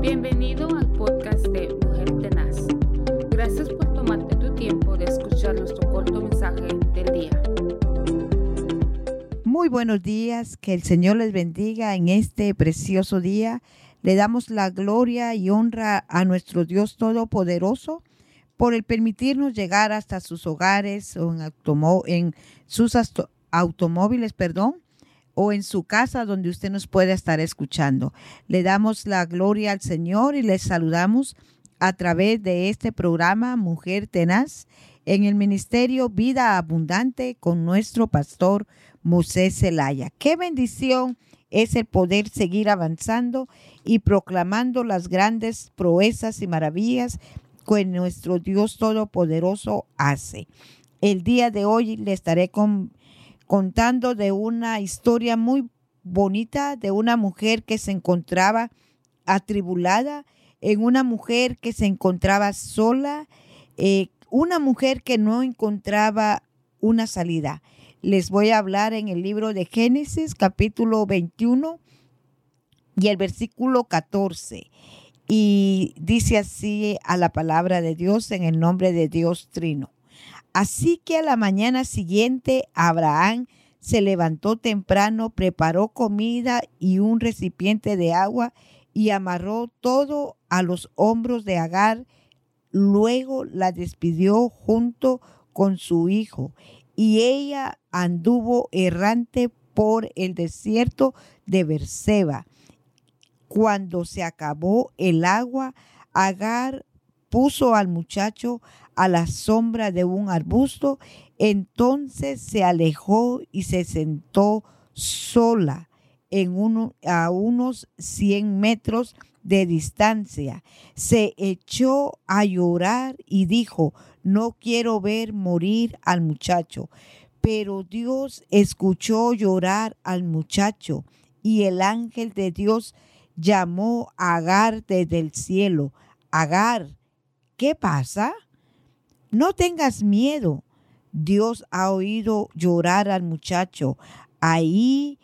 Bienvenido al podcast de Mujer Tenaz. Gracias por tomarte tu tiempo de escuchar nuestro corto mensaje del día. Muy buenos días, que el Señor les bendiga en este precioso día. Le damos la gloria y honra a nuestro Dios Todopoderoso por el permitirnos llegar hasta sus hogares o en, en sus automóviles, perdón, o en su casa donde usted nos puede estar escuchando. Le damos la gloria al Señor y le saludamos a través de este programa Mujer Tenaz en el ministerio Vida Abundante con nuestro pastor Moisés Zelaya. Qué bendición es el poder seguir avanzando y proclamando las grandes proezas y maravillas que nuestro Dios Todopoderoso hace. El día de hoy le estaré con, contando de una historia muy bonita de una mujer que se encontraba atribulada, en una mujer que se encontraba sola, eh, una mujer que no encontraba una salida. Les voy a hablar en el libro de Génesis capítulo 21 y el versículo 14. Y dice así a la palabra de Dios en el nombre de Dios Trino. Así que a la mañana siguiente Abraham se levantó temprano, preparó comida y un recipiente de agua y amarró todo a los hombros de Agar. Luego la despidió junto con su hijo y ella anduvo errante por el desierto de Berseba. Cuando se acabó el agua, Agar puso al muchacho a la sombra de un arbusto, entonces se alejó y se sentó sola a unos 100 metros de distancia. Se echó a llorar y dijo, no quiero ver morir al muchacho. Pero Dios escuchó llorar al muchacho y el ángel de Dios llamó a Agar desde el cielo. Agar, ¿qué pasa? No tengas miedo. Dios ha oído llorar al muchacho ahí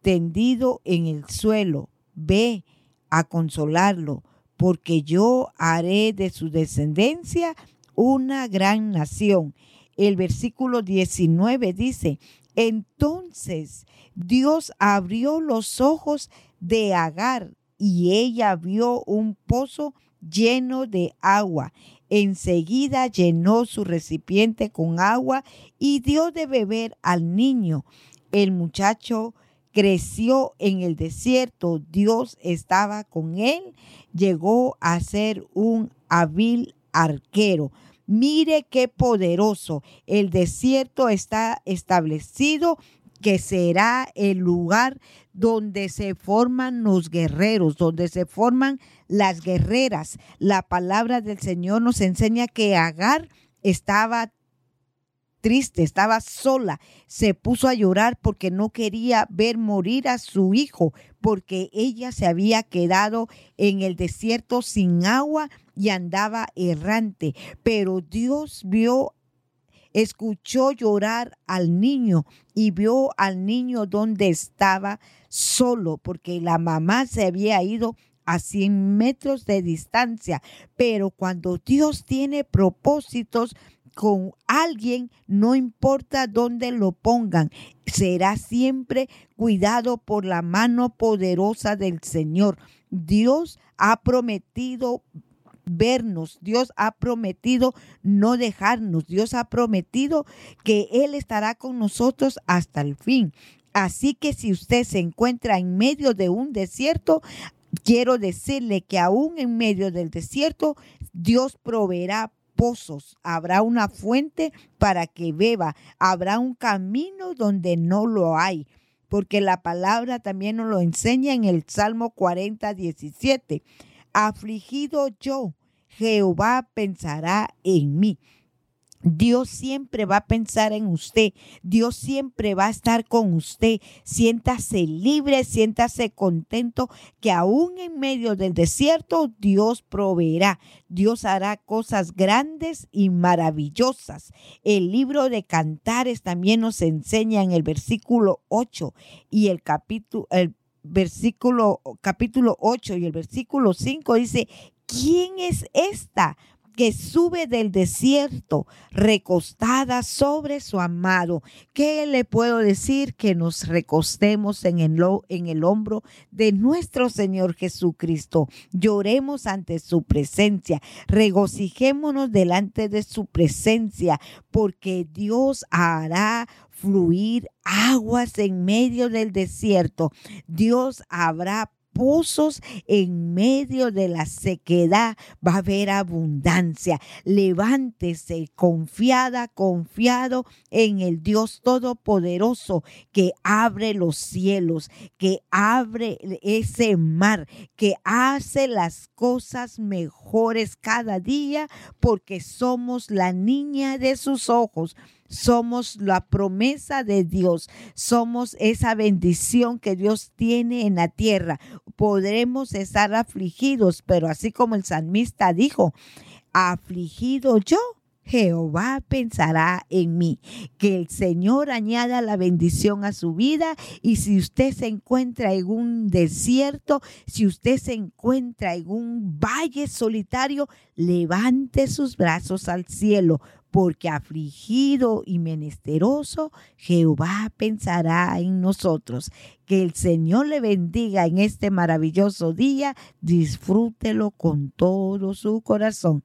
tendido en el suelo. Ve a consolarlo, porque yo haré de su descendencia una gran nación. El versículo 19 dice, entonces Dios abrió los ojos de Agar y ella vio un pozo lleno de agua. Enseguida llenó su recipiente con agua y dio de beber al niño. El muchacho creció en el desierto, Dios estaba con él, llegó a ser un hábil arquero. Mire qué poderoso. El desierto está establecido que será el lugar donde se forman los guerreros, donde se forman las guerreras. La palabra del Señor nos enseña que Agar estaba triste, estaba sola, se puso a llorar porque no quería ver morir a su hijo, porque ella se había quedado en el desierto sin agua y andaba errante. Pero Dios vio escuchó llorar al niño y vio al niño donde estaba solo, porque la mamá se había ido a 100 metros de distancia. Pero cuando Dios tiene propósitos, con alguien, no importa dónde lo pongan, será siempre cuidado por la mano poderosa del Señor. Dios ha prometido vernos. Dios ha prometido no dejarnos. Dios ha prometido que Él estará con nosotros hasta el fin. Así que si usted se encuentra en medio de un desierto, quiero decirle que aún en medio del desierto, Dios proveerá pozos, habrá una fuente para que beba, habrá un camino donde no lo hay porque la palabra también nos lo enseña en el Salmo 40, 17 afligido yo, Jehová pensará en mí. Dios siempre va a pensar en usted. Dios siempre va a estar con usted. Siéntase libre, siéntase contento que aún en medio del desierto Dios proveerá. Dios hará cosas grandes y maravillosas. El libro de Cantares también nos enseña en el versículo 8 y el capítulo el versículo capítulo 8 y el versículo 5 dice, ¿quién es esta que sube del desierto recostada sobre su amado. ¿Qué le puedo decir? Que nos recostemos en el, en el hombro de nuestro Señor Jesucristo. Lloremos ante su presencia. Regocijémonos delante de su presencia porque Dios hará fluir aguas en medio del desierto. Dios habrá pozos en medio de la sequedad va a haber abundancia. Levántese confiada, confiado en el Dios Todopoderoso que abre los cielos, que abre ese mar, que hace las cosas mejores cada día porque somos la niña de sus ojos somos la promesa de Dios, somos esa bendición que Dios tiene en la tierra. Podremos estar afligidos, pero así como el salmista dijo, afligido yo, Jehová pensará en mí. Que el Señor añada la bendición a su vida y si usted se encuentra en un desierto, si usted se encuentra en un valle solitario, levante sus brazos al cielo, porque afligido y menesteroso, Jehová pensará en nosotros. Que el Señor le bendiga en este maravilloso día, disfrútelo con todo su corazón.